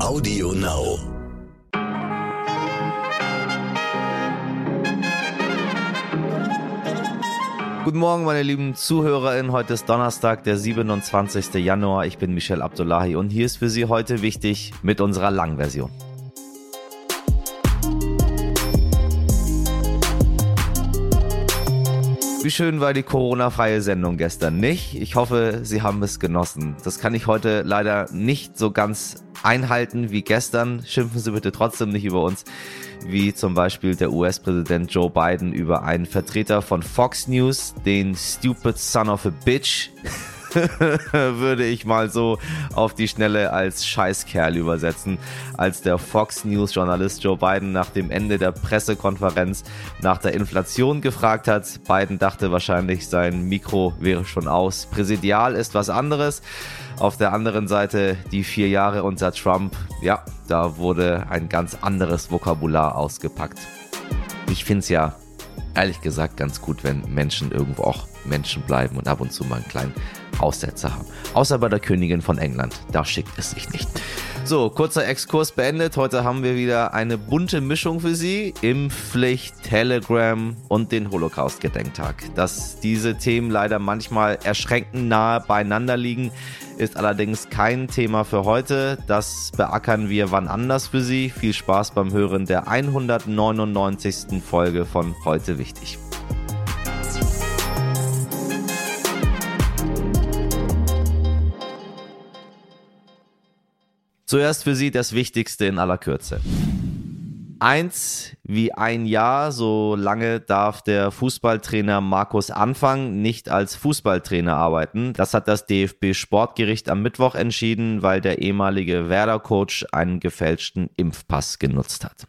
Audio Now. Guten Morgen, meine lieben ZuhörerInnen. Heute ist Donnerstag, der 27. Januar. Ich bin Michel Abdullahi und hier ist für Sie heute wichtig mit unserer Langversion. Wie schön war die Corona-freie Sendung gestern nicht? Ich hoffe, Sie haben es genossen. Das kann ich heute leider nicht so ganz einhalten wie gestern. Schimpfen Sie bitte trotzdem nicht über uns, wie zum Beispiel der US-Präsident Joe Biden über einen Vertreter von Fox News, den Stupid Son of a Bitch. würde ich mal so auf die Schnelle als Scheißkerl übersetzen, als der Fox News Journalist Joe Biden nach dem Ende der Pressekonferenz nach der Inflation gefragt hat. Biden dachte wahrscheinlich, sein Mikro wäre schon aus. Präsidial ist was anderes. Auf der anderen Seite die vier Jahre unter Trump, ja, da wurde ein ganz anderes Vokabular ausgepackt. Ich finde es ja ehrlich gesagt ganz gut, wenn Menschen irgendwo auch Menschen bleiben und ab und zu mal einen kleinen Aussätze haben. Außer bei der Königin von England. Da schickt es sich nicht. So, kurzer Exkurs beendet. Heute haben wir wieder eine bunte Mischung für Sie. Impfpflicht, Telegram und den Holocaust-Gedenktag. Dass diese Themen leider manchmal erschreckend nahe beieinander liegen, ist allerdings kein Thema für heute. Das beackern wir wann anders für Sie. Viel Spaß beim Hören der 199. Folge von Heute Wichtig. Zuerst für Sie das Wichtigste in aller Kürze. Eins wie ein Jahr, so lange darf der Fußballtrainer Markus Anfang nicht als Fußballtrainer arbeiten. Das hat das DFB Sportgericht am Mittwoch entschieden, weil der ehemalige Werder-Coach einen gefälschten Impfpass genutzt hat.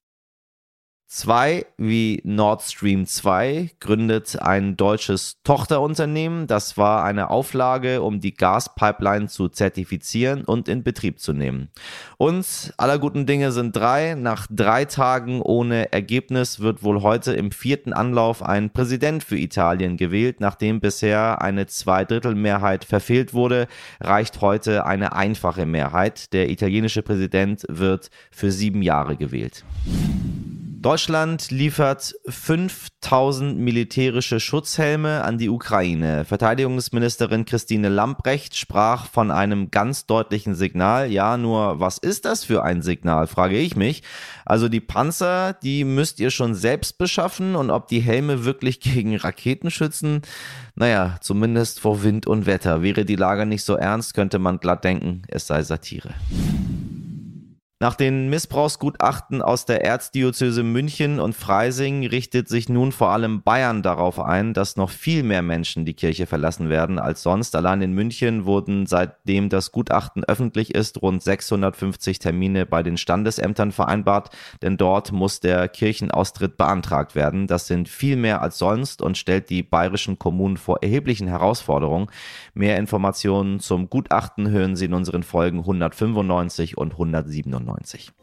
2 wie Nord Stream 2 gründet ein deutsches Tochterunternehmen. Das war eine Auflage, um die Gaspipeline zu zertifizieren und in Betrieb zu nehmen. Und aller guten Dinge sind drei. Nach drei Tagen ohne Ergebnis wird wohl heute im vierten Anlauf ein Präsident für Italien gewählt. Nachdem bisher eine Zweidrittelmehrheit verfehlt wurde, reicht heute eine einfache Mehrheit. Der italienische Präsident wird für sieben Jahre gewählt. Deutschland liefert 5000 militärische Schutzhelme an die Ukraine. Verteidigungsministerin Christine Lambrecht sprach von einem ganz deutlichen Signal. Ja, nur was ist das für ein Signal, frage ich mich. Also die Panzer, die müsst ihr schon selbst beschaffen und ob die Helme wirklich gegen Raketen schützen, naja, zumindest vor Wind und Wetter. Wäre die Lage nicht so ernst, könnte man glatt denken, es sei Satire. Nach den Missbrauchsgutachten aus der Erzdiözese München und Freising richtet sich nun vor allem Bayern darauf ein, dass noch viel mehr Menschen die Kirche verlassen werden als sonst. Allein in München wurden seitdem das Gutachten öffentlich ist rund 650 Termine bei den Standesämtern vereinbart, denn dort muss der Kirchenaustritt beantragt werden. Das sind viel mehr als sonst und stellt die bayerischen Kommunen vor erheblichen Herausforderungen. Mehr Informationen zum Gutachten hören Sie in unseren Folgen 195 und 197. 1990.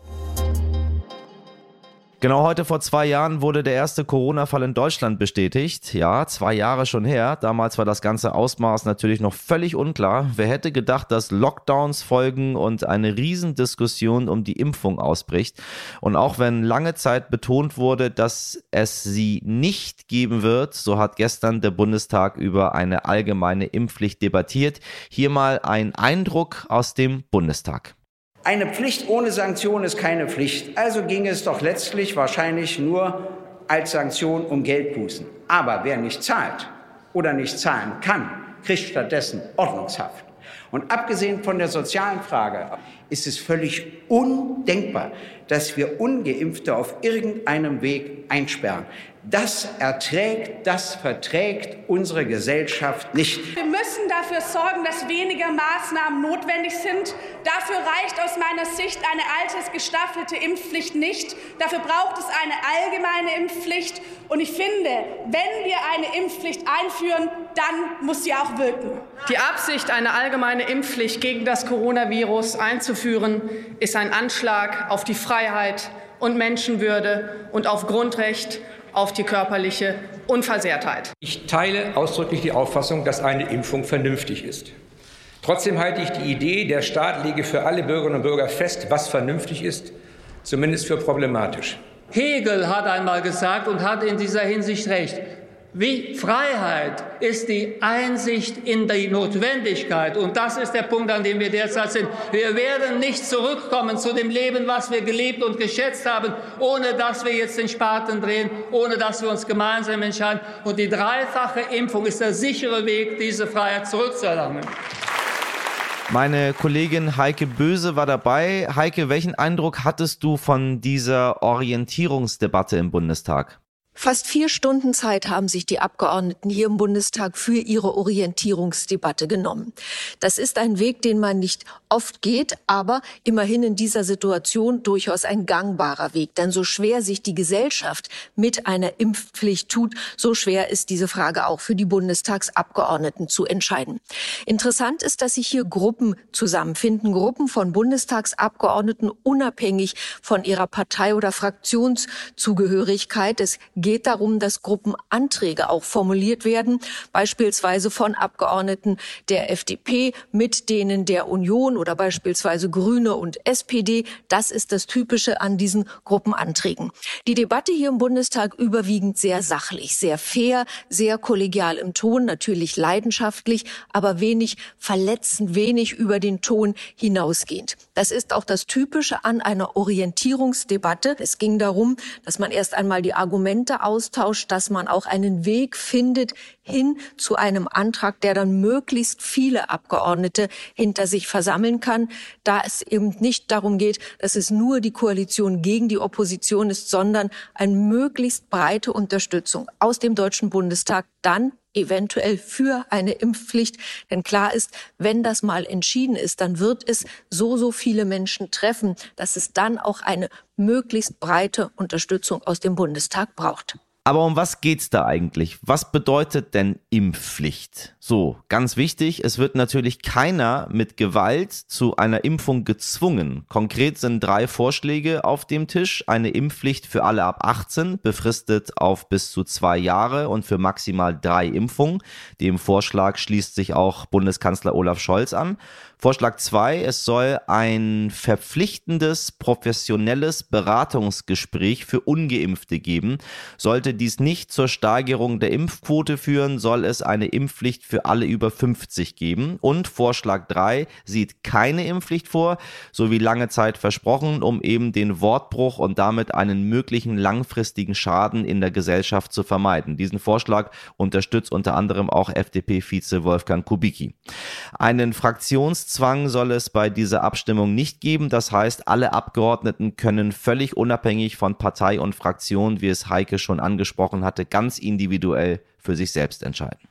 Genau heute vor zwei Jahren wurde der erste Corona-Fall in Deutschland bestätigt. Ja, zwei Jahre schon her. Damals war das ganze Ausmaß natürlich noch völlig unklar. Wer hätte gedacht, dass Lockdowns folgen und eine Riesendiskussion um die Impfung ausbricht? Und auch wenn lange Zeit betont wurde, dass es sie nicht geben wird, so hat gestern der Bundestag über eine allgemeine Impfpflicht debattiert. Hier mal ein Eindruck aus dem Bundestag. Eine Pflicht ohne Sanktion ist keine Pflicht. Also ging es doch letztlich wahrscheinlich nur als Sanktion um Geldbußen. Aber wer nicht zahlt oder nicht zahlen kann, kriegt stattdessen Ordnungshaft. Und abgesehen von der sozialen Frage ist es völlig undenkbar, dass wir ungeimpfte auf irgendeinem Weg einsperren. Das erträgt, das verträgt unsere Gesellschaft nicht. Wir müssen dafür sorgen, dass weniger Maßnahmen notwendig sind. Dafür reicht aus meiner Sicht eine altersgestaffelte Impfpflicht nicht. Dafür braucht es eine allgemeine Impfpflicht. Und ich finde, wenn wir eine Impfpflicht einführen, dann muss sie auch wirken. Die Absicht, eine allgemeine Impfpflicht gegen das Coronavirus einzuführen, ist ein Anschlag auf die Freiheit und Menschenwürde und auf Grundrecht auf die Trotzdem halte ich die Idee, der Staat lege für alle Bürgerinnen und Bürger fest, was vernünftig ist, zumindest für problematisch. Hegel hat einmal gesagt und hat in dieser Hinsicht recht. Wie Freiheit ist die Einsicht in die Notwendigkeit. Und das ist der Punkt, an dem wir derzeit sind. Wir werden nicht zurückkommen zu dem Leben, was wir gelebt und geschätzt haben, ohne dass wir jetzt den Spaten drehen, ohne dass wir uns gemeinsam entscheiden. Und die dreifache Impfung ist der sichere Weg, diese Freiheit zurückzuerlangen. Meine Kollegin Heike Böse war dabei. Heike, welchen Eindruck hattest du von dieser Orientierungsdebatte im Bundestag? Fast vier Stunden Zeit haben sich die Abgeordneten hier im Bundestag für ihre Orientierungsdebatte genommen. Das ist ein Weg, den man nicht oft geht, aber immerhin in dieser Situation durchaus ein gangbarer Weg. Denn so schwer sich die Gesellschaft mit einer Impfpflicht tut, so schwer ist diese Frage auch für die Bundestagsabgeordneten zu entscheiden. Interessant ist, dass sich hier Gruppen zusammenfinden, Gruppen von Bundestagsabgeordneten unabhängig von ihrer Partei- oder Fraktionszugehörigkeit. Es geht darum, dass Gruppenanträge auch formuliert werden, beispielsweise von Abgeordneten der FDP mit denen der Union oder beispielsweise Grüne und SPD. Das ist das Typische an diesen Gruppenanträgen. Die Debatte hier im Bundestag überwiegend sehr sachlich, sehr fair, sehr kollegial im Ton, natürlich leidenschaftlich, aber wenig verletzend, wenig über den Ton hinausgehend. Das ist auch das Typische an einer Orientierungsdebatte. Es ging darum, dass man erst einmal die Argumente austauscht, dass man auch einen Weg findet hin zu einem Antrag, der dann möglichst viele Abgeordnete hinter sich versammeln kann, da es eben nicht darum geht, dass es nur die Koalition gegen die Opposition ist, sondern eine möglichst breite Unterstützung aus dem Deutschen Bundestag dann eventuell für eine Impfpflicht. Denn klar ist, wenn das mal entschieden ist, dann wird es so, so viele Menschen treffen, dass es dann auch eine möglichst breite Unterstützung aus dem Bundestag braucht. Aber um was geht's da eigentlich? Was bedeutet denn Impfpflicht? So, ganz wichtig, es wird natürlich keiner mit Gewalt zu einer Impfung gezwungen. Konkret sind drei Vorschläge auf dem Tisch. Eine Impfpflicht für alle ab 18, befristet auf bis zu zwei Jahre und für maximal drei Impfungen. Dem Vorschlag schließt sich auch Bundeskanzler Olaf Scholz an. Vorschlag 2, es soll ein verpflichtendes, professionelles Beratungsgespräch für ungeimpfte geben. Sollte dies nicht zur Steigerung der Impfquote führen, soll es eine Impfpflicht für alle über 50 geben. Und Vorschlag 3 sieht keine Impfpflicht vor, so wie lange Zeit versprochen, um eben den Wortbruch und damit einen möglichen langfristigen Schaden in der Gesellschaft zu vermeiden. Diesen Vorschlag unterstützt unter anderem auch FDP-Vize Wolfgang Kubicki. Einen Fraktions Sitzungszwang soll es bei dieser Abstimmung nicht geben. Das heißt, alle Abgeordneten können völlig unabhängig von Partei und Fraktion, wie es Heike schon angesprochen hatte, ganz individuell für sich selbst entscheiden.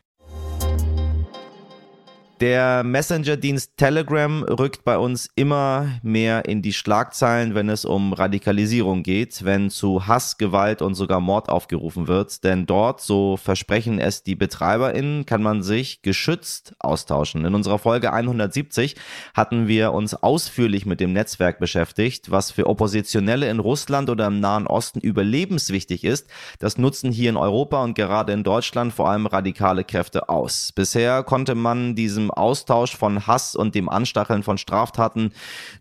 Der Messenger-Dienst Telegram rückt bei uns immer mehr in die Schlagzeilen, wenn es um Radikalisierung geht, wenn zu Hass, Gewalt und sogar Mord aufgerufen wird. Denn dort, so versprechen es die BetreiberInnen, kann man sich geschützt austauschen. In unserer Folge 170 hatten wir uns ausführlich mit dem Netzwerk beschäftigt, was für Oppositionelle in Russland oder im Nahen Osten überlebenswichtig ist. Das nutzen hier in Europa und gerade in Deutschland vor allem radikale Kräfte aus. Bisher konnte man diesem Austausch von Hass und dem Anstacheln von Straftaten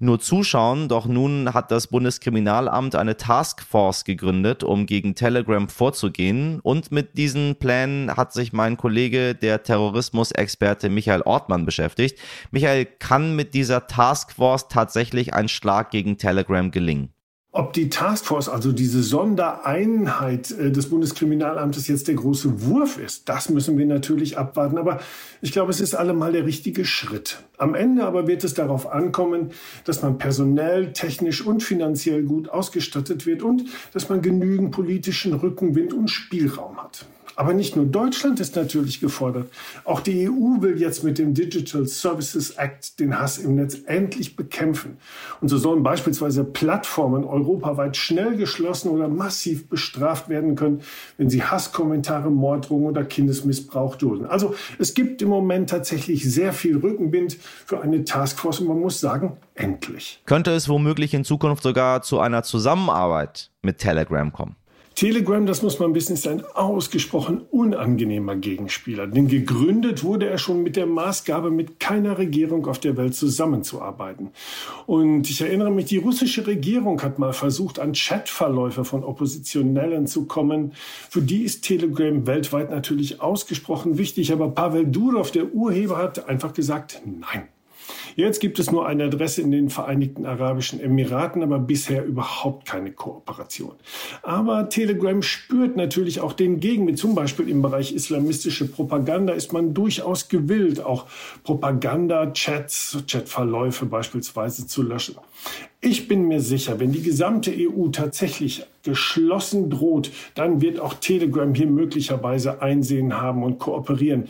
nur zuschauen. Doch nun hat das Bundeskriminalamt eine Taskforce gegründet, um gegen Telegram vorzugehen. Und mit diesen Plänen hat sich mein Kollege, der Terrorismusexperte Michael Ortmann beschäftigt. Michael, kann mit dieser Taskforce tatsächlich ein Schlag gegen Telegram gelingen? Ob die Taskforce, also diese Sondereinheit äh, des Bundeskriminalamtes jetzt der große Wurf ist, das müssen wir natürlich abwarten. Aber ich glaube, es ist allemal der richtige Schritt. Am Ende aber wird es darauf ankommen, dass man personell, technisch und finanziell gut ausgestattet wird und dass man genügend politischen Rückenwind und Spielraum hat. Aber nicht nur Deutschland ist natürlich gefordert. Auch die EU will jetzt mit dem Digital Services Act den Hass im Netz endlich bekämpfen. Und so sollen beispielsweise Plattformen europaweit schnell geschlossen oder massiv bestraft werden können, wenn sie Hasskommentare, Morddrohungen oder Kindesmissbrauch dulden. Also es gibt im Moment tatsächlich sehr viel Rückenwind für eine Taskforce und man muss sagen, endlich. Könnte es womöglich in Zukunft sogar zu einer Zusammenarbeit mit Telegram kommen? Telegram, das muss man wissen, ist ein ausgesprochen unangenehmer Gegenspieler. Denn gegründet wurde er schon mit der Maßgabe, mit keiner Regierung auf der Welt zusammenzuarbeiten. Und ich erinnere mich, die russische Regierung hat mal versucht, an Chatverläufe von Oppositionellen zu kommen. Für die ist Telegram weltweit natürlich ausgesprochen wichtig. Aber Pavel Durov, der Urheber, hat einfach gesagt, nein. Jetzt gibt es nur eine Adresse in den Vereinigten Arabischen Emiraten, aber bisher überhaupt keine Kooperation. Aber Telegram spürt natürlich auch den Gegenwind. Zum Beispiel im Bereich islamistische Propaganda ist man durchaus gewillt, auch Propaganda-Chats, Chatverläufe beispielsweise zu löschen. Ich bin mir sicher, wenn die gesamte EU tatsächlich geschlossen droht, dann wird auch Telegram hier möglicherweise Einsehen haben und kooperieren.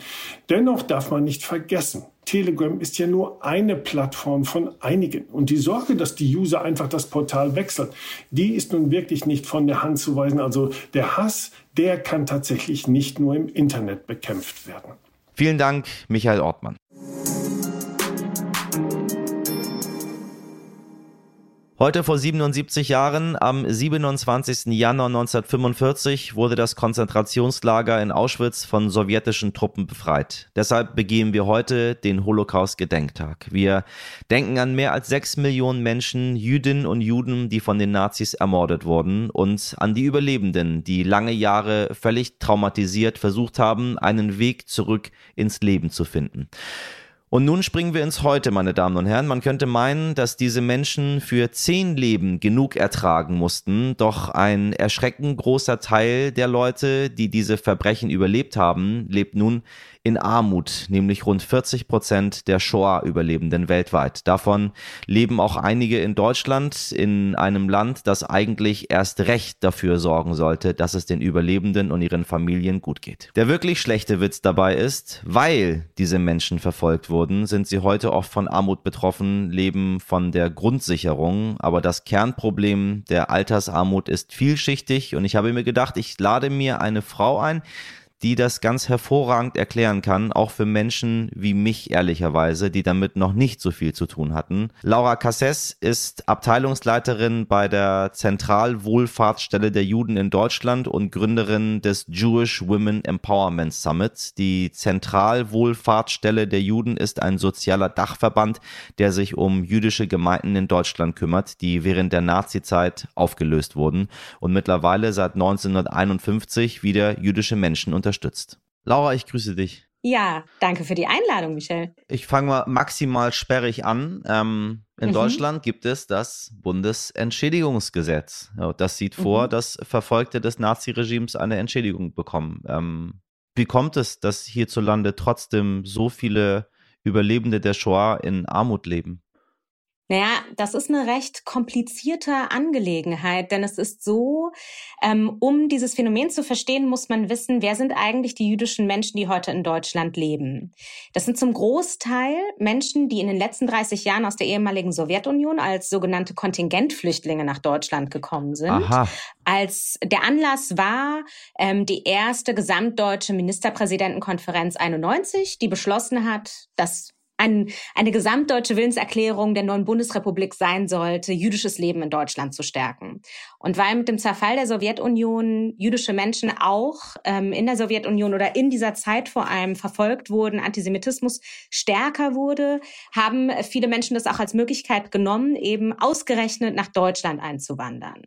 Dennoch darf man nicht vergessen, Telegram ist ja nur eine Plattform von einigen. Und die Sorge, dass die User einfach das Portal wechseln, die ist nun wirklich nicht von der Hand zu weisen. Also der Hass, der kann tatsächlich nicht nur im Internet bekämpft werden. Vielen Dank, Michael Ortmann. Heute vor 77 Jahren, am 27. Januar 1945, wurde das Konzentrationslager in Auschwitz von sowjetischen Truppen befreit. Deshalb begehen wir heute den Holocaust-Gedenktag. Wir denken an mehr als sechs Millionen Menschen, Jüdinnen und Juden, die von den Nazis ermordet wurden und an die Überlebenden, die lange Jahre völlig traumatisiert versucht haben, einen Weg zurück ins Leben zu finden. Und nun springen wir ins Heute, meine Damen und Herren. Man könnte meinen, dass diese Menschen für zehn Leben genug ertragen mussten, doch ein erschreckend großer Teil der Leute, die diese Verbrechen überlebt haben, lebt nun in Armut, nämlich rund 40 Prozent der Shoah-Überlebenden weltweit. Davon leben auch einige in Deutschland, in einem Land, das eigentlich erst recht dafür sorgen sollte, dass es den Überlebenden und ihren Familien gut geht. Der wirklich schlechte Witz dabei ist, weil diese Menschen verfolgt wurden, sind sie heute oft von Armut betroffen, leben von der Grundsicherung, aber das Kernproblem der Altersarmut ist vielschichtig. Und ich habe mir gedacht, ich lade mir eine Frau ein, die das ganz hervorragend erklären kann, auch für Menschen wie mich ehrlicherweise, die damit noch nicht so viel zu tun hatten. Laura Casses ist Abteilungsleiterin bei der Zentralwohlfahrtsstelle der Juden in Deutschland und Gründerin des Jewish Women Empowerment Summit. Die Zentralwohlfahrtsstelle der Juden ist ein sozialer Dachverband, der sich um jüdische Gemeinden in Deutschland kümmert, die während der Nazizeit aufgelöst wurden und mittlerweile seit 1951 wieder jüdische Menschen unterstützt. Laura, ich grüße dich. Ja, danke für die Einladung, Michel. Ich fange mal maximal sperrig an. Ähm, in mhm. Deutschland gibt es das Bundesentschädigungsgesetz. Das sieht vor, mhm. dass Verfolgte des Naziregimes eine Entschädigung bekommen. Ähm, wie kommt es, dass hierzulande trotzdem so viele Überlebende der Shoah in Armut leben? Naja, das ist eine recht komplizierte Angelegenheit, denn es ist so, ähm, um dieses Phänomen zu verstehen, muss man wissen, wer sind eigentlich die jüdischen Menschen, die heute in Deutschland leben. Das sind zum Großteil Menschen, die in den letzten 30 Jahren aus der ehemaligen Sowjetunion als sogenannte Kontingentflüchtlinge nach Deutschland gekommen sind. Aha. Als der Anlass war ähm, die erste gesamtdeutsche Ministerpräsidentenkonferenz 91, die beschlossen hat, dass ein, eine gesamtdeutsche Willenserklärung der neuen Bundesrepublik sein sollte, jüdisches Leben in Deutschland zu stärken. Und weil mit dem Zerfall der Sowjetunion jüdische Menschen auch ähm, in der Sowjetunion oder in dieser Zeit vor allem verfolgt wurden, Antisemitismus stärker wurde, haben viele Menschen das auch als Möglichkeit genommen, eben ausgerechnet nach Deutschland einzuwandern.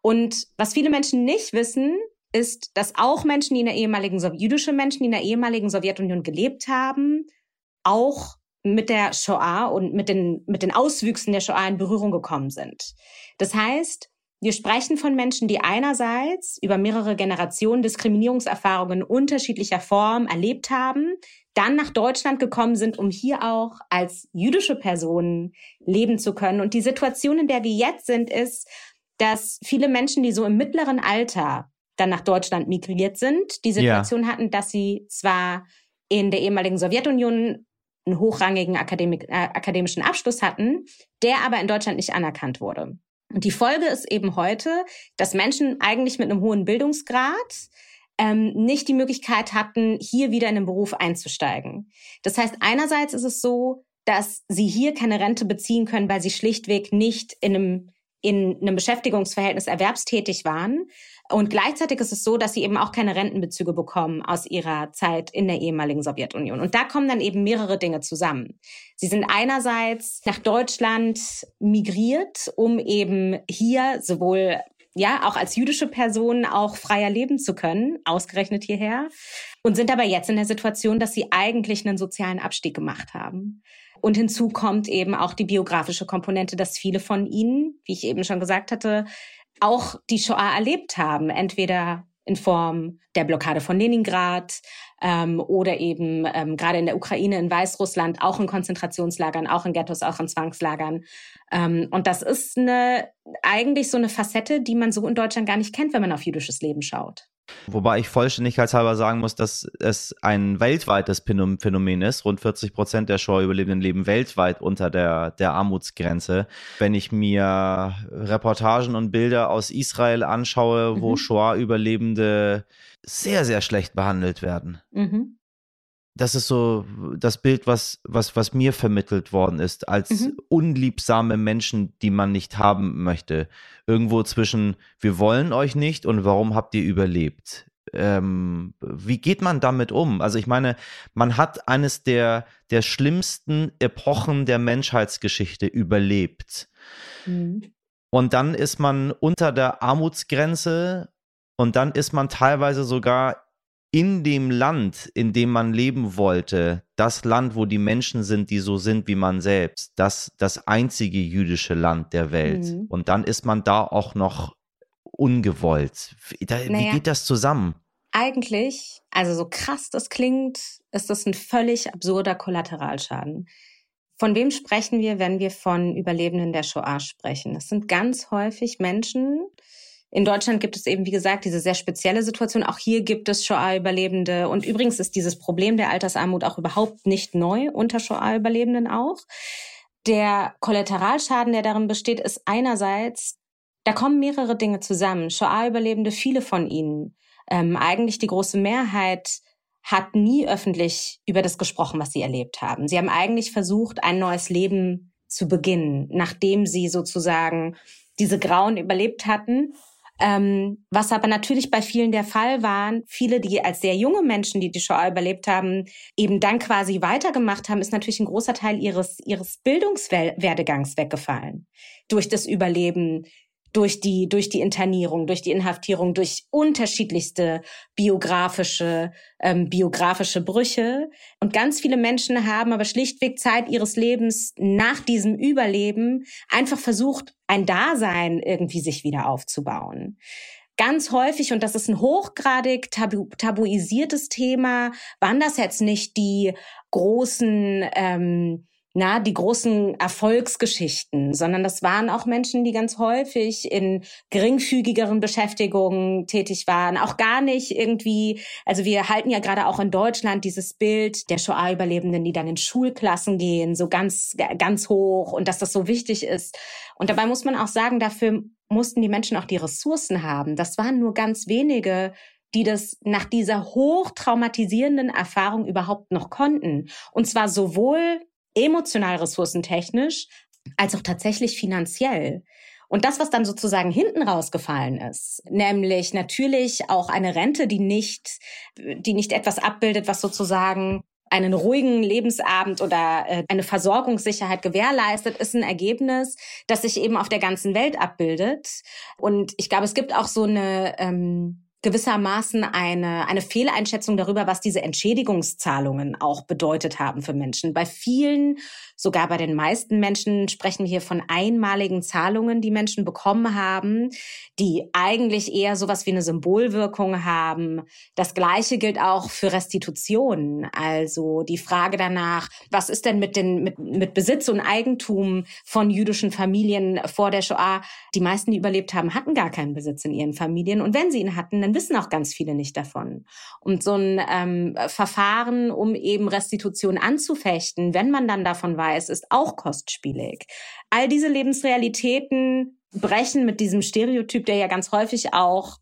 Und was viele Menschen nicht wissen, ist, dass auch Menschen, die in der ehemaligen jüdische Menschen, die in der ehemaligen Sowjetunion gelebt haben, auch mit der Shoah und mit den, mit den Auswüchsen der Shoah in Berührung gekommen sind. Das heißt, wir sprechen von Menschen, die einerseits über mehrere Generationen Diskriminierungserfahrungen unterschiedlicher Form erlebt haben, dann nach Deutschland gekommen sind, um hier auch als jüdische Personen leben zu können. Und die Situation, in der wir jetzt sind, ist, dass viele Menschen, die so im mittleren Alter dann nach Deutschland migriert sind, die Situation ja. hatten, dass sie zwar in der ehemaligen Sowjetunion einen hochrangigen Akademik, äh, akademischen Abschluss hatten, der aber in Deutschland nicht anerkannt wurde. Und die Folge ist eben heute, dass Menschen eigentlich mit einem hohen Bildungsgrad ähm, nicht die Möglichkeit hatten, hier wieder in den Beruf einzusteigen. Das heißt, einerseits ist es so, dass sie hier keine Rente beziehen können, weil sie schlichtweg nicht in einem in einem Beschäftigungsverhältnis erwerbstätig waren. Und gleichzeitig ist es so, dass sie eben auch keine Rentenbezüge bekommen aus ihrer Zeit in der ehemaligen Sowjetunion. Und da kommen dann eben mehrere Dinge zusammen. Sie sind einerseits nach Deutschland migriert, um eben hier sowohl ja, auch als jüdische Person auch freier leben zu können, ausgerechnet hierher, und sind aber jetzt in der Situation, dass sie eigentlich einen sozialen Abstieg gemacht haben. Und hinzu kommt eben auch die biografische Komponente, dass viele von ihnen, wie ich eben schon gesagt hatte, auch die Shoah erlebt haben, entweder in Form der Blockade von Leningrad ähm, oder eben ähm, gerade in der Ukraine, in Weißrussland, auch in Konzentrationslagern, auch in Ghettos, auch in Zwangslagern. Ähm, und das ist eine, eigentlich so eine Facette, die man so in Deutschland gar nicht kennt, wenn man auf jüdisches Leben schaut. Wobei ich vollständigkeitshalber sagen muss, dass es ein weltweites Phänomen ist. Rund 40 Prozent der Shoah-Überlebenden leben weltweit unter der, der Armutsgrenze. Wenn ich mir Reportagen und Bilder aus Israel anschaue, wo mhm. Shoah-Überlebende sehr, sehr schlecht behandelt werden. Mhm das ist so das Bild, was, was, was mir vermittelt worden ist, als mhm. unliebsame Menschen, die man nicht haben möchte. Irgendwo zwischen, wir wollen euch nicht und warum habt ihr überlebt? Ähm, wie geht man damit um? Also ich meine, man hat eines der, der schlimmsten Epochen der Menschheitsgeschichte überlebt. Mhm. Und dann ist man unter der Armutsgrenze und dann ist man teilweise sogar in dem Land, in dem man leben wollte, das Land, wo die Menschen sind, die so sind wie man selbst, das das einzige jüdische Land der Welt. Mhm. Und dann ist man da auch noch ungewollt. Da, naja, wie geht das zusammen? Eigentlich, also so krass das klingt, ist das ein völlig absurder Kollateralschaden. Von wem sprechen wir, wenn wir von Überlebenden der Shoah sprechen? Das sind ganz häufig Menschen, in Deutschland gibt es eben, wie gesagt, diese sehr spezielle Situation. Auch hier gibt es Shoah-Überlebende. Und übrigens ist dieses Problem der Altersarmut auch überhaupt nicht neu unter Shoah-Überlebenden auch. Der Kollateralschaden, der darin besteht, ist einerseits, da kommen mehrere Dinge zusammen. Shoah-Überlebende, viele von ihnen, ähm, eigentlich die große Mehrheit, hat nie öffentlich über das gesprochen, was sie erlebt haben. Sie haben eigentlich versucht, ein neues Leben zu beginnen, nachdem sie sozusagen diese Grauen überlebt hatten ähm, was aber natürlich bei vielen der Fall waren, viele, die als sehr junge Menschen, die die Shoah überlebt haben, eben dann quasi weitergemacht haben, ist natürlich ein großer Teil ihres, ihres Bildungswerdegangs weggefallen. Durch das Überleben durch die, durch die Internierung, durch die Inhaftierung, durch unterschiedlichste biografische, ähm, biografische Brüche. Und ganz viele Menschen haben aber schlichtweg Zeit ihres Lebens nach diesem Überleben einfach versucht, ein Dasein irgendwie sich wieder aufzubauen ganz häufig, und das ist ein hochgradig tabu tabuisiertes Thema, waren das jetzt nicht die großen ähm, na, die großen Erfolgsgeschichten, sondern das waren auch Menschen, die ganz häufig in geringfügigeren Beschäftigungen tätig waren, auch gar nicht irgendwie, also wir halten ja gerade auch in Deutschland dieses Bild der Shoah-Überlebenden, die dann in Schulklassen gehen, so ganz, ganz hoch und dass das so wichtig ist. Und dabei muss man auch sagen, dafür mussten die Menschen auch die Ressourcen haben. Das waren nur ganz wenige, die das nach dieser hochtraumatisierenden Erfahrung überhaupt noch konnten. Und zwar sowohl emotional ressourcentechnisch als auch tatsächlich finanziell. Und das, was dann sozusagen hinten rausgefallen ist, nämlich natürlich auch eine Rente, die nicht, die nicht etwas abbildet, was sozusagen einen ruhigen Lebensabend oder äh, eine Versorgungssicherheit gewährleistet, ist ein Ergebnis, das sich eben auf der ganzen Welt abbildet. Und ich glaube, es gibt auch so eine ähm, gewissermaßen eine, eine Fehleinschätzung darüber, was diese Entschädigungszahlungen auch bedeutet haben für Menschen. Bei vielen Sogar bei den meisten Menschen sprechen wir hier von einmaligen Zahlungen, die Menschen bekommen haben, die eigentlich eher sowas wie eine Symbolwirkung haben. Das Gleiche gilt auch für Restitutionen. Also die Frage danach, was ist denn mit den, mit, mit Besitz und Eigentum von jüdischen Familien vor der Shoah? Die meisten, die überlebt haben, hatten gar keinen Besitz in ihren Familien. Und wenn sie ihn hatten, dann wissen auch ganz viele nicht davon. Und so ein ähm, Verfahren, um eben Restitution anzufechten, wenn man dann davon weiß, Preis ist auch kostspielig. All diese Lebensrealitäten brechen mit diesem Stereotyp, der ja ganz häufig auch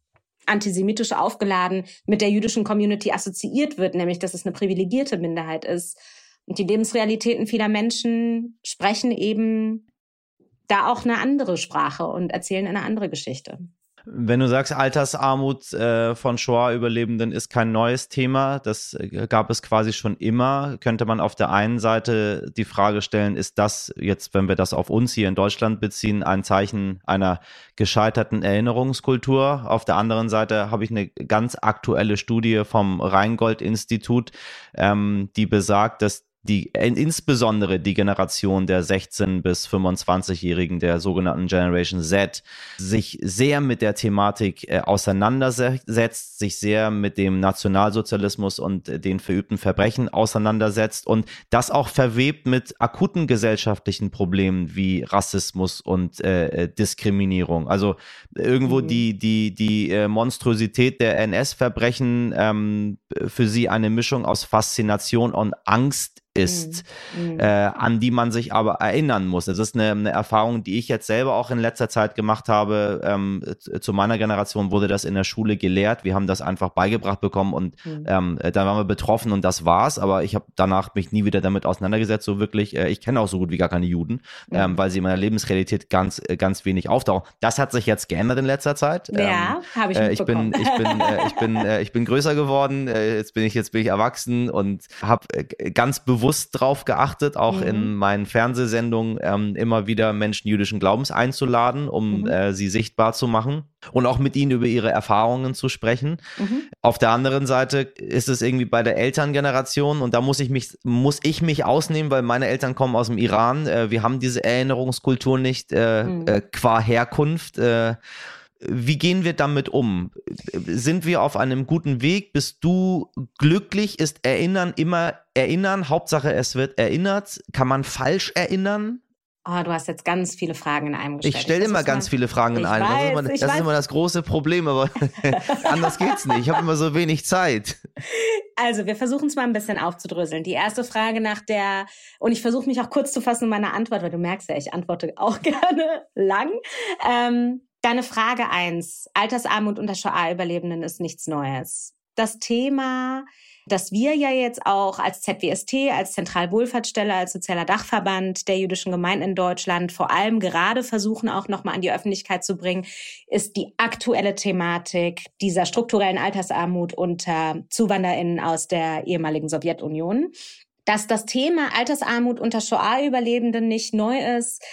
antisemitisch aufgeladen mit der jüdischen Community assoziiert wird, nämlich dass es eine privilegierte Minderheit ist. Und die Lebensrealitäten vieler Menschen sprechen eben da auch eine andere Sprache und erzählen eine andere Geschichte. Wenn du sagst, Altersarmut äh, von Shoah-Überlebenden ist kein neues Thema, das äh, gab es quasi schon immer, könnte man auf der einen Seite die Frage stellen, ist das jetzt, wenn wir das auf uns hier in Deutschland beziehen, ein Zeichen einer gescheiterten Erinnerungskultur? Auf der anderen Seite habe ich eine ganz aktuelle Studie vom Rheingold-Institut, ähm, die besagt, dass die äh, insbesondere die Generation der 16 bis 25-Jährigen der sogenannten Generation Z sich sehr mit der Thematik äh, auseinandersetzt, sich sehr mit dem Nationalsozialismus und äh, den verübten Verbrechen auseinandersetzt und das auch verwebt mit akuten gesellschaftlichen Problemen wie Rassismus und äh, Diskriminierung. Also irgendwo mhm. die die die äh, Monstrosität der NS-Verbrechen ähm, für sie eine Mischung aus Faszination und Angst ist, mhm. mhm. äh, an die man sich aber erinnern muss. Das ist eine, eine, Erfahrung, die ich jetzt selber auch in letzter Zeit gemacht habe. Ähm, zu meiner Generation wurde das in der Schule gelehrt. Wir haben das einfach beigebracht bekommen und mhm. ähm, dann waren wir betroffen und das war's. Aber ich habe danach mich nie wieder damit auseinandergesetzt. So wirklich, äh, ich kenne auch so gut wie gar keine Juden, mhm. ähm, weil sie in meiner Lebensrealität ganz, äh, ganz wenig auftauchen. Das hat sich jetzt geändert in letzter Zeit. Ja, ähm, habe ich äh, ich bin, ich bin, äh, ich bin, äh, ich bin größer geworden. Jetzt bin ich, jetzt bin ich erwachsen und habe ganz bewusst bewusst drauf geachtet, auch mhm. in meinen Fernsehsendungen ähm, immer wieder Menschen jüdischen Glaubens einzuladen, um mhm. äh, sie sichtbar zu machen und auch mit ihnen über ihre Erfahrungen zu sprechen. Mhm. Auf der anderen Seite ist es irgendwie bei der Elterngeneration und da muss ich mich, muss ich mich ausnehmen, weil meine Eltern kommen aus dem Iran. Äh, wir haben diese Erinnerungskultur nicht äh, mhm. äh qua Herkunft. Wie gehen wir damit um? Sind wir auf einem guten Weg? Bist du glücklich? Ist Erinnern immer Erinnern? Hauptsache, es wird erinnert. Kann man falsch erinnern? Oh, du hast jetzt ganz viele Fragen in einem gestellt. Ich stelle immer ganz viele Fragen in einem. Weiß, das, ist immer, das ist immer, das große Problem, aber anders geht's nicht. Ich habe immer so wenig Zeit. Also, wir versuchen es mal ein bisschen aufzudröseln. Die erste Frage nach der, und ich versuche mich auch kurz zu fassen in meiner Antwort, weil du merkst ja, ich antworte auch gerne lang. Ähm, Deine Frage eins: Altersarmut unter Shoah-Überlebenden ist nichts Neues. Das Thema, das wir ja jetzt auch als ZWST, als Zentralwohlfahrtsstelle, als sozialer Dachverband der jüdischen Gemeinden in Deutschland vor allem gerade versuchen auch nochmal an die Öffentlichkeit zu bringen, ist die aktuelle Thematik dieser strukturellen Altersarmut unter ZuwanderInnen aus der ehemaligen Sowjetunion dass das Thema Altersarmut unter Shoah-Überlebenden nicht neu ist,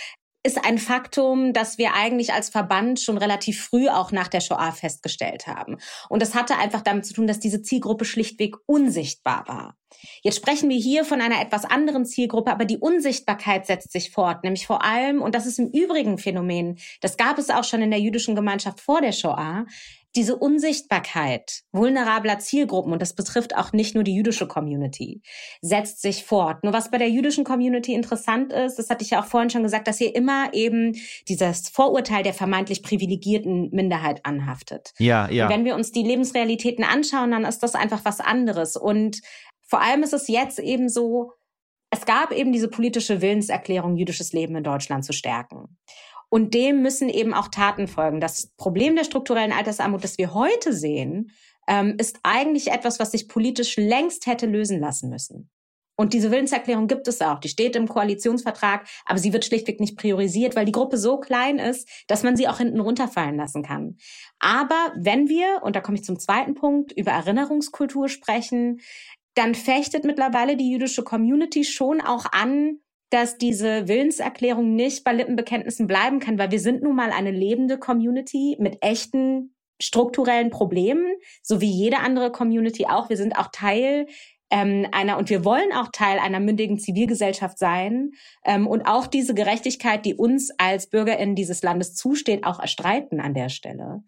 ist ein Faktum, das wir eigentlich als Verband schon relativ früh auch nach der Shoah festgestellt haben. Und das hatte einfach damit zu tun, dass diese Zielgruppe schlichtweg unsichtbar war. Jetzt sprechen wir hier von einer etwas anderen Zielgruppe, aber die Unsichtbarkeit setzt sich fort, nämlich vor allem, und das ist im Übrigen Phänomen, das gab es auch schon in der jüdischen Gemeinschaft vor der Shoah, diese Unsichtbarkeit vulnerabler Zielgruppen, und das betrifft auch nicht nur die jüdische Community, setzt sich fort. Nur was bei der jüdischen Community interessant ist, das hatte ich ja auch vorhin schon gesagt, dass hier immer eben dieses Vorurteil der vermeintlich privilegierten Minderheit anhaftet. Ja, ja. Und wenn wir uns die Lebensrealitäten anschauen, dann ist das einfach was anderes. Und vor allem ist es jetzt eben so, es gab eben diese politische Willenserklärung, jüdisches Leben in Deutschland zu stärken. Und dem müssen eben auch Taten folgen. Das Problem der strukturellen Altersarmut, das wir heute sehen, ähm, ist eigentlich etwas, was sich politisch längst hätte lösen lassen müssen. Und diese Willenserklärung gibt es auch. Die steht im Koalitionsvertrag, aber sie wird schlichtweg nicht priorisiert, weil die Gruppe so klein ist, dass man sie auch hinten runterfallen lassen kann. Aber wenn wir, und da komme ich zum zweiten Punkt, über Erinnerungskultur sprechen, dann fechtet mittlerweile die jüdische Community schon auch an, dass diese Willenserklärung nicht bei Lippenbekenntnissen bleiben kann, weil wir sind nun mal eine lebende Community mit echten strukturellen Problemen, so wie jede andere Community auch. Wir sind auch Teil ähm, einer und wir wollen auch Teil einer mündigen Zivilgesellschaft sein ähm, und auch diese Gerechtigkeit, die uns als BürgerInnen dieses Landes zusteht, auch erstreiten an der Stelle.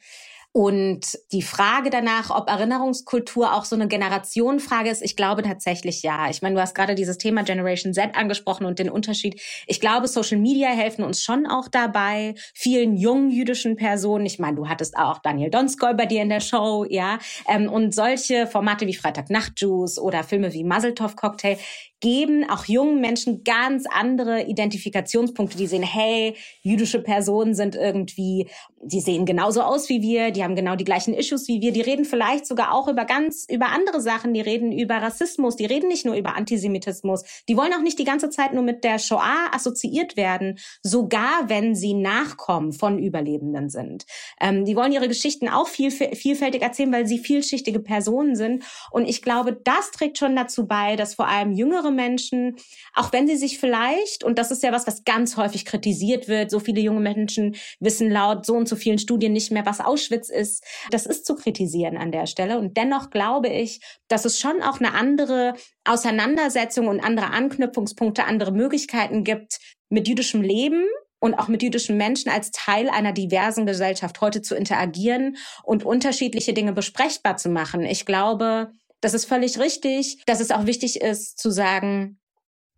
Und die Frage danach, ob Erinnerungskultur auch so eine Generationenfrage ist, ich glaube tatsächlich ja. Ich meine, du hast gerade dieses Thema Generation Z angesprochen und den Unterschied. Ich glaube, Social Media helfen uns schon auch dabei, vielen jungen jüdischen Personen. Ich meine, du hattest auch Daniel Donskoy bei dir in der Show, ja. Ähm, und solche Formate wie Freitagnacht Juice oder Filme wie Muzzletov Cocktail, geben auch jungen Menschen ganz andere Identifikationspunkte. Die sehen, hey, jüdische Personen sind irgendwie, die sehen genauso aus wie wir, die haben genau die gleichen Issues wie wir, die reden vielleicht sogar auch über ganz, über andere Sachen, die reden über Rassismus, die reden nicht nur über Antisemitismus, die wollen auch nicht die ganze Zeit nur mit der Shoah assoziiert werden, sogar wenn sie Nachkommen von Überlebenden sind. Ähm, die wollen ihre Geschichten auch viel, vielfältig erzählen, weil sie vielschichtige Personen sind. Und ich glaube, das trägt schon dazu bei, dass vor allem jüngere Menschen, auch wenn sie sich vielleicht, und das ist ja was, was ganz häufig kritisiert wird, so viele junge Menschen wissen laut so und so vielen Studien nicht mehr, was Auschwitz ist. Das ist zu kritisieren an der Stelle. Und dennoch glaube ich, dass es schon auch eine andere Auseinandersetzung und andere Anknüpfungspunkte, andere Möglichkeiten gibt, mit jüdischem Leben und auch mit jüdischen Menschen als Teil einer diversen Gesellschaft heute zu interagieren und unterschiedliche Dinge besprechbar zu machen. Ich glaube, das ist völlig richtig, dass es auch wichtig ist zu sagen,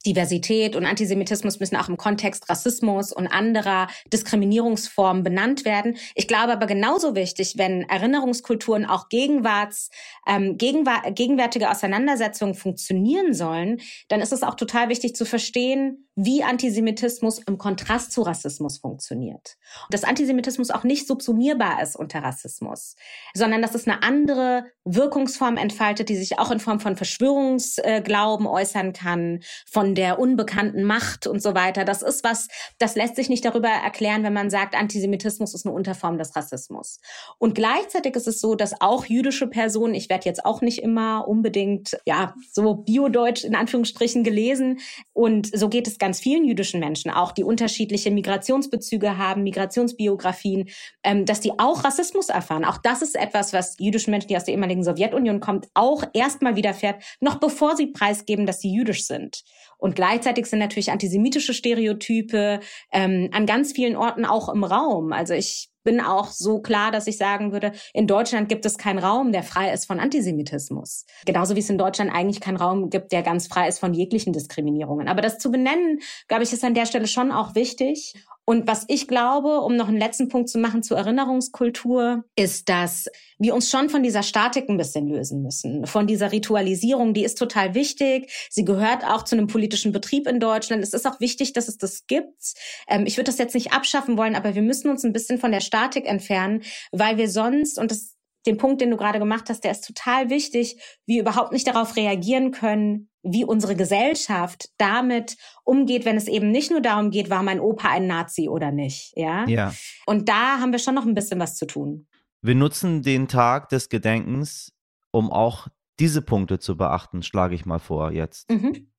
Diversität und Antisemitismus müssen auch im Kontext Rassismus und anderer Diskriminierungsformen benannt werden. Ich glaube aber genauso wichtig, wenn Erinnerungskulturen auch Gegenwarts, ähm, gegenwär gegenwärtige Auseinandersetzungen funktionieren sollen, dann ist es auch total wichtig zu verstehen, wie Antisemitismus im Kontrast zu Rassismus funktioniert. Und dass Antisemitismus auch nicht subsumierbar ist unter Rassismus, sondern dass es eine andere Wirkungsform entfaltet, die sich auch in Form von Verschwörungsglauben äußern kann, von der unbekannten Macht und so weiter. Das ist was, das lässt sich nicht darüber erklären, wenn man sagt, Antisemitismus ist eine Unterform des Rassismus. Und gleichzeitig ist es so, dass auch jüdische Personen, ich werde jetzt auch nicht immer unbedingt, ja, so biodeutsch in Anführungsstrichen gelesen. Und so geht es ganz vielen jüdischen Menschen auch, die unterschiedliche Migrationsbezüge haben, Migrationsbiografien, ähm, dass die auch Rassismus erfahren. Auch das ist etwas, was jüdischen Menschen, die aus der ehemaligen Sowjetunion kommen, auch erstmal widerfährt, noch bevor sie preisgeben, dass sie jüdisch sind. Und gleichzeitig sind natürlich antisemitische Stereotype ähm, an ganz vielen Orten auch im Raum. Also ich bin auch so klar, dass ich sagen würde, in Deutschland gibt es keinen Raum, der frei ist von Antisemitismus. Genauso wie es in Deutschland eigentlich keinen Raum gibt, der ganz frei ist von jeglichen Diskriminierungen. Aber das zu benennen, glaube ich, ist an der Stelle schon auch wichtig. Und was ich glaube, um noch einen letzten Punkt zu machen zur Erinnerungskultur, ist, dass wir uns schon von dieser Statik ein bisschen lösen müssen. Von dieser Ritualisierung, die ist total wichtig. Sie gehört auch zu einem politischen Betrieb in Deutschland. Es ist auch wichtig, dass es das gibt. Ähm, ich würde das jetzt nicht abschaffen wollen, aber wir müssen uns ein bisschen von der Statik entfernen, weil wir sonst, und das den Punkt, den du gerade gemacht hast, der ist total wichtig, wir überhaupt nicht darauf reagieren können, wie unsere Gesellschaft damit umgeht, wenn es eben nicht nur darum geht, war mein Opa ein Nazi oder nicht, ja? Ja. Und da haben wir schon noch ein bisschen was zu tun. Wir nutzen den Tag des Gedenkens, um auch diese Punkte zu beachten, schlage ich mal vor jetzt. Mhm.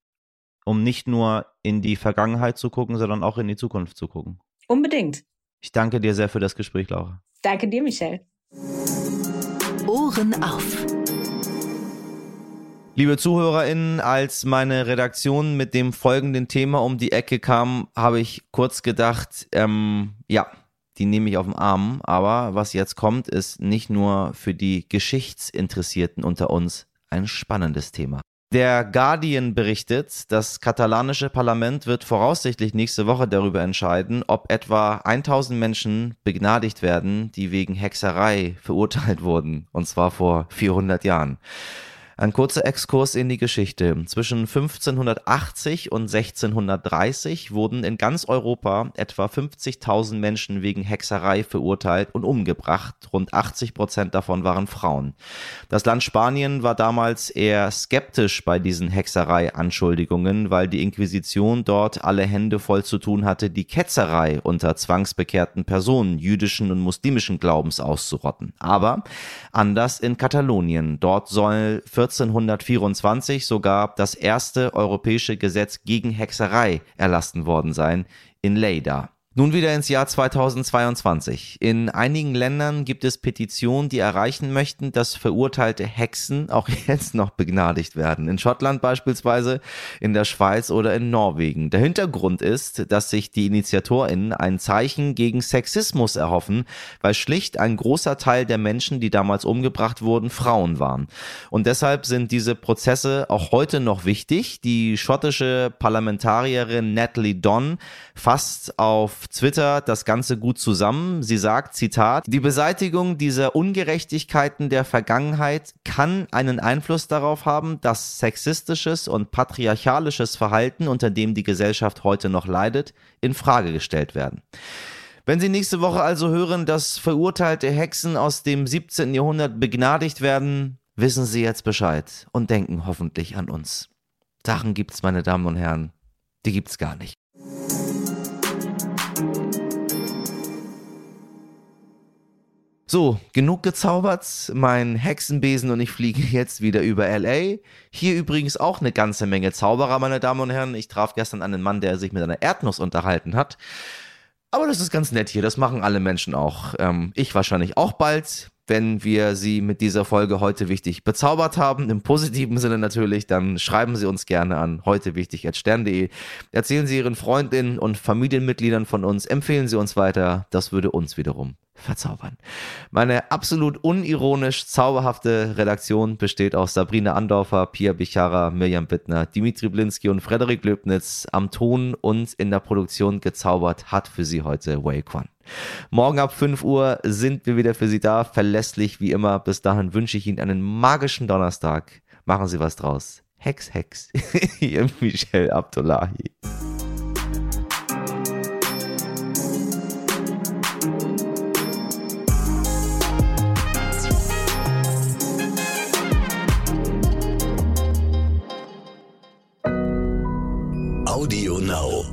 Um nicht nur in die Vergangenheit zu gucken, sondern auch in die Zukunft zu gucken. Unbedingt. Ich danke dir sehr für das Gespräch, Laura. Danke dir, Michelle. Ohren auf. Liebe ZuhörerInnen, als meine Redaktion mit dem folgenden Thema um die Ecke kam, habe ich kurz gedacht, ähm, ja, die nehme ich auf den Arm. Aber was jetzt kommt, ist nicht nur für die Geschichtsinteressierten unter uns ein spannendes Thema. Der Guardian berichtet, das katalanische Parlament wird voraussichtlich nächste Woche darüber entscheiden, ob etwa 1000 Menschen begnadigt werden, die wegen Hexerei verurteilt wurden, und zwar vor 400 Jahren. Ein kurzer Exkurs in die Geschichte. Zwischen 1580 und 1630 wurden in ganz Europa etwa 50.000 Menschen wegen Hexerei verurteilt und umgebracht. Rund 80 Prozent davon waren Frauen. Das Land Spanien war damals eher skeptisch bei diesen Hexerei-Anschuldigungen, weil die Inquisition dort alle Hände voll zu tun hatte, die Ketzerei unter zwangsbekehrten Personen jüdischen und muslimischen Glaubens auszurotten. Aber anders in Katalonien. Dort soll 1424 sogar das erste europäische Gesetz gegen Hexerei erlassen worden sein in Lleida. Nun wieder ins Jahr 2022. In einigen Ländern gibt es Petitionen, die erreichen möchten, dass verurteilte Hexen auch jetzt noch begnadigt werden. In Schottland beispielsweise, in der Schweiz oder in Norwegen. Der Hintergrund ist, dass sich die InitiatorInnen ein Zeichen gegen Sexismus erhoffen, weil schlicht ein großer Teil der Menschen, die damals umgebracht wurden, Frauen waren. Und deshalb sind diese Prozesse auch heute noch wichtig. Die schottische Parlamentarierin Natalie Donn fasst auf Twitter das Ganze gut zusammen. Sie sagt, Zitat, die Beseitigung dieser Ungerechtigkeiten der Vergangenheit kann einen Einfluss darauf haben, dass sexistisches und patriarchalisches Verhalten, unter dem die Gesellschaft heute noch leidet, in Frage gestellt werden. Wenn Sie nächste Woche also hören, dass verurteilte Hexen aus dem 17. Jahrhundert begnadigt werden, wissen Sie jetzt Bescheid und denken hoffentlich an uns. Sachen gibt's, meine Damen und Herren, die gibt's gar nicht. So, genug gezaubert. Mein Hexenbesen und ich fliege jetzt wieder über LA. Hier übrigens auch eine ganze Menge Zauberer, meine Damen und Herren. Ich traf gestern einen Mann, der sich mit einer Erdnuss unterhalten hat. Aber das ist ganz nett hier, das machen alle Menschen auch. Ähm, ich wahrscheinlich auch bald. Wenn wir Sie mit dieser Folge heute wichtig bezaubert haben, im positiven Sinne natürlich, dann schreiben Sie uns gerne an heute wichtig. Erzählen Sie Ihren Freundinnen und Familienmitgliedern von uns, empfehlen Sie uns weiter, das würde uns wiederum verzaubern. Meine absolut unironisch zauberhafte Redaktion besteht aus Sabrina Andorfer, Pia Bichara, Mirjam Bittner, Dimitri Blinski und Frederik Löbnitz. Am Ton und in der Produktion gezaubert hat für Sie heute Wei Quan. Morgen ab 5 Uhr sind wir wieder für Sie da, verlässlich wie immer. Bis dahin wünsche ich Ihnen einen magischen Donnerstag. Machen Sie was draus. Hex, Hex. Ihr Michel Abdullahi. Audio Now.